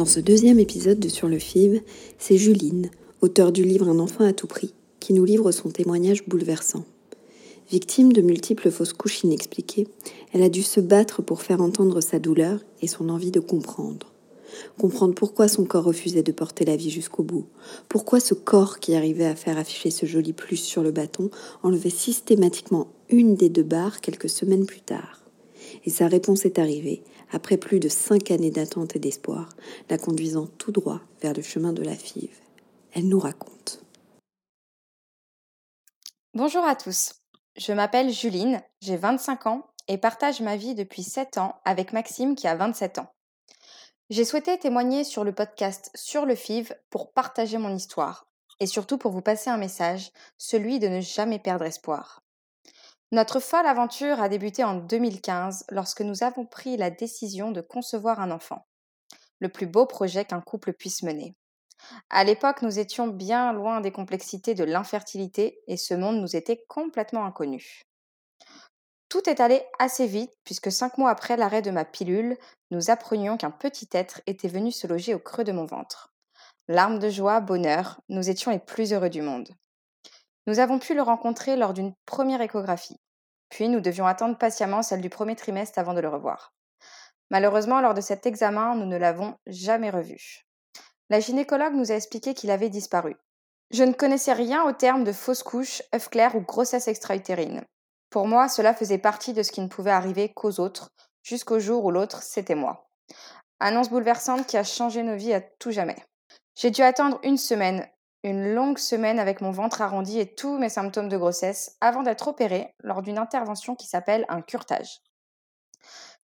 Dans ce deuxième épisode de Sur le FIV, c'est Juline, auteure du livre Un enfant à tout prix, qui nous livre son témoignage bouleversant. Victime de multiples fausses couches inexpliquées, elle a dû se battre pour faire entendre sa douleur et son envie de comprendre. Comprendre pourquoi son corps refusait de porter la vie jusqu'au bout, pourquoi ce corps qui arrivait à faire afficher ce joli plus sur le bâton enlevait systématiquement une des deux barres quelques semaines plus tard. Et sa réponse est arrivée après plus de cinq années d'attente et d'espoir, la conduisant tout droit vers le chemin de la FIV. Elle nous raconte. Bonjour à tous, je m'appelle Juline, j'ai 25 ans et partage ma vie depuis 7 ans avec Maxime qui a 27 ans. J'ai souhaité témoigner sur le podcast Sur le FIV pour partager mon histoire et surtout pour vous passer un message, celui de ne jamais perdre espoir. Notre folle aventure a débuté en 2015 lorsque nous avons pris la décision de concevoir un enfant. Le plus beau projet qu'un couple puisse mener. À l'époque, nous étions bien loin des complexités de l'infertilité et ce monde nous était complètement inconnu. Tout est allé assez vite puisque cinq mois après l'arrêt de ma pilule, nous apprenions qu'un petit être était venu se loger au creux de mon ventre. Larmes de joie, bonheur, nous étions les plus heureux du monde. Nous avons pu le rencontrer lors d'une première échographie. Puis nous devions attendre patiemment celle du premier trimestre avant de le revoir. Malheureusement, lors de cet examen, nous ne l'avons jamais revu. La gynécologue nous a expliqué qu'il avait disparu. Je ne connaissais rien au terme de fausse couche, œuf clair ou grossesse extra-utérine. Pour moi, cela faisait partie de ce qui ne pouvait arriver qu'aux autres, jusqu'au jour où l'autre, c'était moi. Annonce bouleversante qui a changé nos vies à tout jamais. J'ai dû attendre une semaine, une longue semaine avec mon ventre arrondi et tous mes symptômes de grossesse avant d'être opérée lors d'une intervention qui s'appelle un curtage.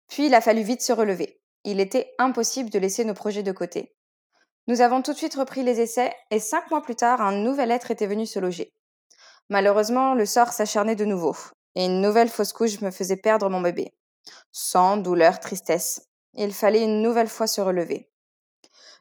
Puis il a fallu vite se relever. Il était impossible de laisser nos projets de côté. Nous avons tout de suite repris les essais et cinq mois plus tard, un nouvel être était venu se loger. Malheureusement, le sort s'acharnait de nouveau et une nouvelle fausse couche me faisait perdre mon bébé. Sang, douleur, tristesse. Il fallait une nouvelle fois se relever.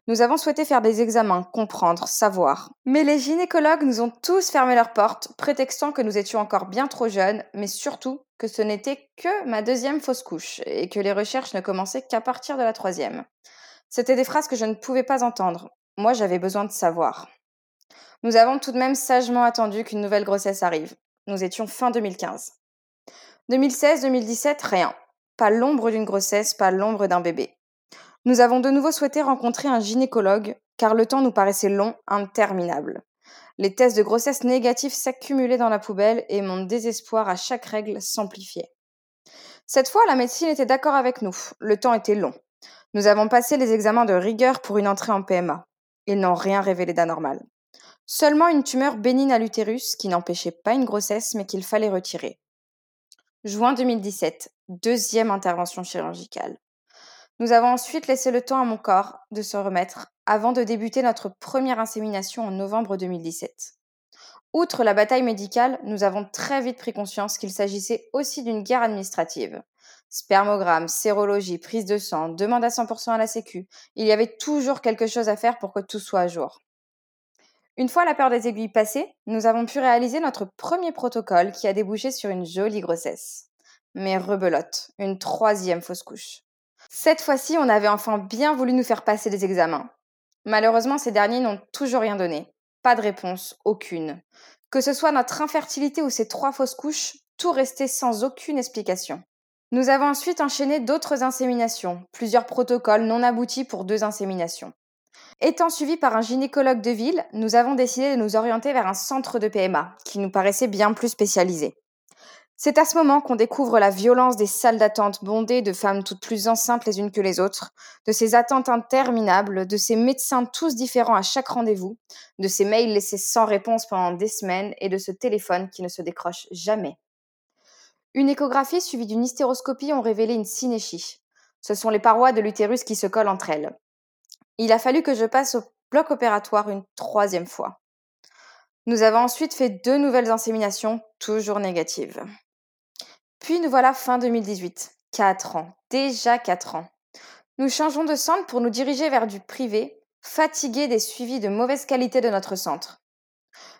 Nous avons souhaité faire des examens, comprendre, savoir. Mais les gynécologues nous ont tous fermé leurs portes, prétextant que nous étions encore bien trop jeunes, mais surtout que ce n'était que ma deuxième fausse couche et que les recherches ne commençaient qu'à partir de la troisième. C'étaient des phrases que je ne pouvais pas entendre. Moi, j'avais besoin de savoir. Nous avons tout de même sagement attendu qu'une nouvelle grossesse arrive. Nous étions fin 2015. 2016-2017, rien. Pas l'ombre d'une grossesse, pas l'ombre d'un bébé. Nous avons de nouveau souhaité rencontrer un gynécologue, car le temps nous paraissait long, interminable. Les tests de grossesse négatifs s'accumulaient dans la poubelle et mon désespoir à chaque règle s'amplifiait. Cette fois, la médecine était d'accord avec nous. Le temps était long. Nous avons passé les examens de rigueur pour une entrée en PMA. Ils n'ont rien révélé d'anormal. Seulement une tumeur bénigne à l'utérus qui n'empêchait pas une grossesse mais qu'il fallait retirer. Juin 2017, deuxième intervention chirurgicale. Nous avons ensuite laissé le temps à mon corps de se remettre avant de débuter notre première insémination en novembre 2017. Outre la bataille médicale, nous avons très vite pris conscience qu'il s'agissait aussi d'une guerre administrative. Spermogramme, sérologie, prise de sang, demande à 100% à la Sécu. Il y avait toujours quelque chose à faire pour que tout soit à jour. Une fois la peur des aiguilles passée, nous avons pu réaliser notre premier protocole qui a débouché sur une jolie grossesse. Mais rebelote, une troisième fausse couche. Cette fois-ci, on avait enfin bien voulu nous faire passer des examens. Malheureusement, ces derniers n'ont toujours rien donné. Pas de réponse, aucune. Que ce soit notre infertilité ou ces trois fausses couches, tout restait sans aucune explication. Nous avons ensuite enchaîné d'autres inséminations, plusieurs protocoles non aboutis pour deux inséminations. Étant suivis par un gynécologue de ville, nous avons décidé de nous orienter vers un centre de PMA, qui nous paraissait bien plus spécialisé. C'est à ce moment qu'on découvre la violence des salles d'attente bondées de femmes toutes plus enceintes les unes que les autres, de ces attentes interminables, de ces médecins tous différents à chaque rendez-vous, de ces mails laissés sans réponse pendant des semaines et de ce téléphone qui ne se décroche jamais. Une échographie suivie d'une hystéroscopie ont révélé une synéchie. Ce sont les parois de l'utérus qui se collent entre elles. Il a fallu que je passe au bloc opératoire une troisième fois. Nous avons ensuite fait deux nouvelles inséminations, toujours négatives. Puis nous voilà fin 2018. Quatre ans. Déjà quatre ans. Nous changeons de centre pour nous diriger vers du privé, fatigués des suivis de mauvaise qualité de notre centre.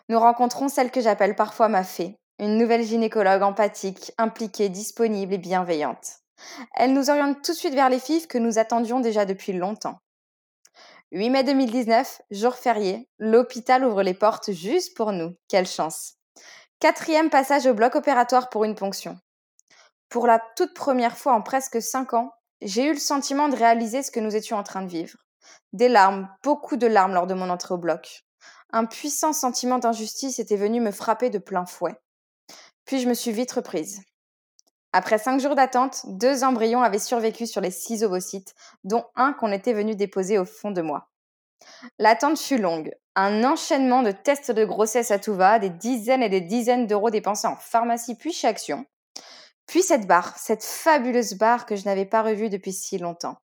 Nous rencontrons celle que j'appelle parfois ma fée, une nouvelle gynécologue empathique, impliquée, disponible et bienveillante. Elle nous oriente tout de suite vers les FIV que nous attendions déjà depuis longtemps. 8 mai 2019, jour férié, l'hôpital ouvre les portes juste pour nous. Quelle chance. Quatrième passage au bloc opératoire pour une ponction. Pour la toute première fois en presque 5 ans, j'ai eu le sentiment de réaliser ce que nous étions en train de vivre. Des larmes, beaucoup de larmes lors de mon entrée au bloc. Un puissant sentiment d'injustice était venu me frapper de plein fouet. Puis je me suis vite reprise. Après cinq jours d'attente, deux embryons avaient survécu sur les six ovocytes, dont un qu'on était venu déposer au fond de moi. L'attente fut longue. Un enchaînement de tests de grossesse à tout va, des dizaines et des dizaines d'euros dépensés en pharmacie puis chez Action. Puis cette barre, cette fabuleuse barre que je n'avais pas revue depuis si longtemps.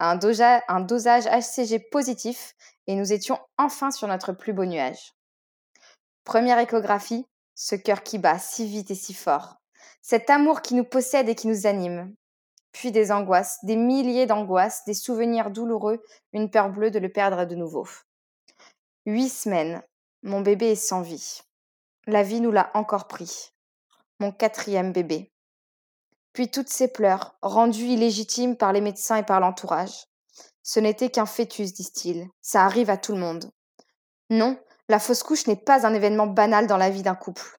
Un, dosage HCG positif et nous étions enfin sur notre plus beau nuage. Première échographie, ce cœur qui bat si vite et si fort, cet amour qui nous possède et qui nous anime. Puis des angoisses, des milliers d'angoisses, des souvenirs douloureux, une peur bleue de le perdre de nouveau. Huit semaines, mon bébé est sans vie. La vie nous l'a encore pris. Mon quatrième bébé. Puis toutes ces pleurs, rendues illégitimes par les médecins et par l'entourage. Ce n'était qu'un fœtus, disent-ils. Ça arrive à tout le monde. Non, la fausse couche n'est pas un événement banal dans la vie d'un couple.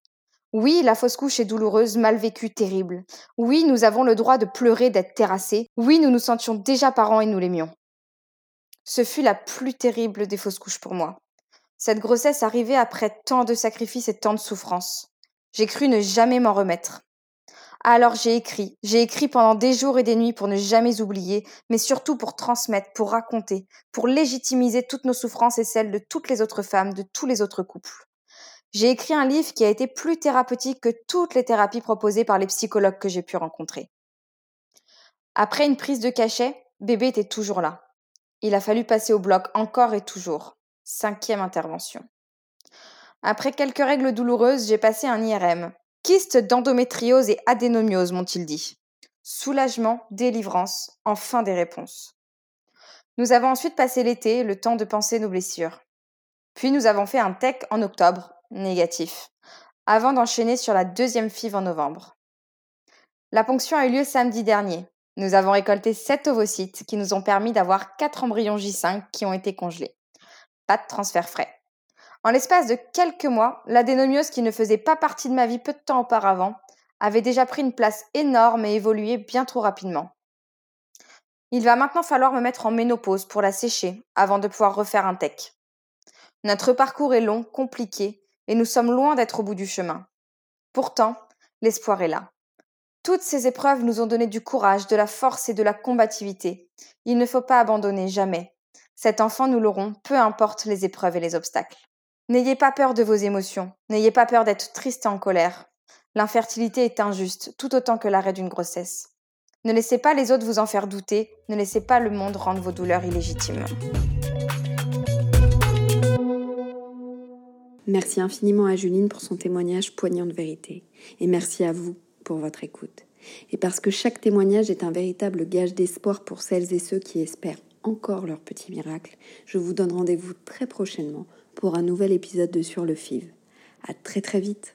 Oui, la fausse couche est douloureuse, mal vécue, terrible. Oui, nous avons le droit de pleurer, d'être terrassés. Oui, nous nous sentions déjà parents et nous l'aimions. Ce fut la plus terrible des fausses couches pour moi. Cette grossesse arrivait après tant de sacrifices et tant de souffrances. J'ai cru ne jamais m'en remettre. Alors j'ai écrit, j'ai écrit pendant des jours et des nuits pour ne jamais oublier, mais surtout pour transmettre, pour raconter, pour légitimiser toutes nos souffrances et celles de toutes les autres femmes, de tous les autres couples. J'ai écrit un livre qui a été plus thérapeutique que toutes les thérapies proposées par les psychologues que j'ai pu rencontrer. Après une prise de cachet, bébé était toujours là. Il a fallu passer au bloc encore et toujours. Cinquième intervention. Après quelques règles douloureuses, j'ai passé un IRM, Kyste d'endométriose et adénomiose, m'ont-ils dit. Soulagement, délivrance, enfin des réponses. Nous avons ensuite passé l'été, le temps de penser nos blessures. Puis nous avons fait un tech en octobre, négatif, avant d'enchaîner sur la deuxième FIV en novembre. La ponction a eu lieu samedi dernier. Nous avons récolté 7 ovocytes qui nous ont permis d'avoir 4 embryons J5 qui ont été congelés. Pas de transfert frais. En l'espace de quelques mois, l'adénomiose qui ne faisait pas partie de ma vie peu de temps auparavant avait déjà pris une place énorme et évolué bien trop rapidement. Il va maintenant falloir me mettre en ménopause pour la sécher avant de pouvoir refaire un tech. Notre parcours est long, compliqué, et nous sommes loin d'être au bout du chemin. Pourtant, l'espoir est là. Toutes ces épreuves nous ont donné du courage, de la force et de la combativité. Il ne faut pas abandonner, jamais. Cet enfant, nous l'aurons, peu importe les épreuves et les obstacles. N'ayez pas peur de vos émotions, n'ayez pas peur d'être triste et en colère. L'infertilité est injuste, tout autant que l'arrêt d'une grossesse. Ne laissez pas les autres vous en faire douter, ne laissez pas le monde rendre vos douleurs illégitimes. Merci infiniment à Juline pour son témoignage poignant de vérité. Et merci à vous pour votre écoute. Et parce que chaque témoignage est un véritable gage d'espoir pour celles et ceux qui espèrent encore leur petit miracle, je vous donne rendez-vous très prochainement pour un nouvel épisode de Sur le FIV. À très très vite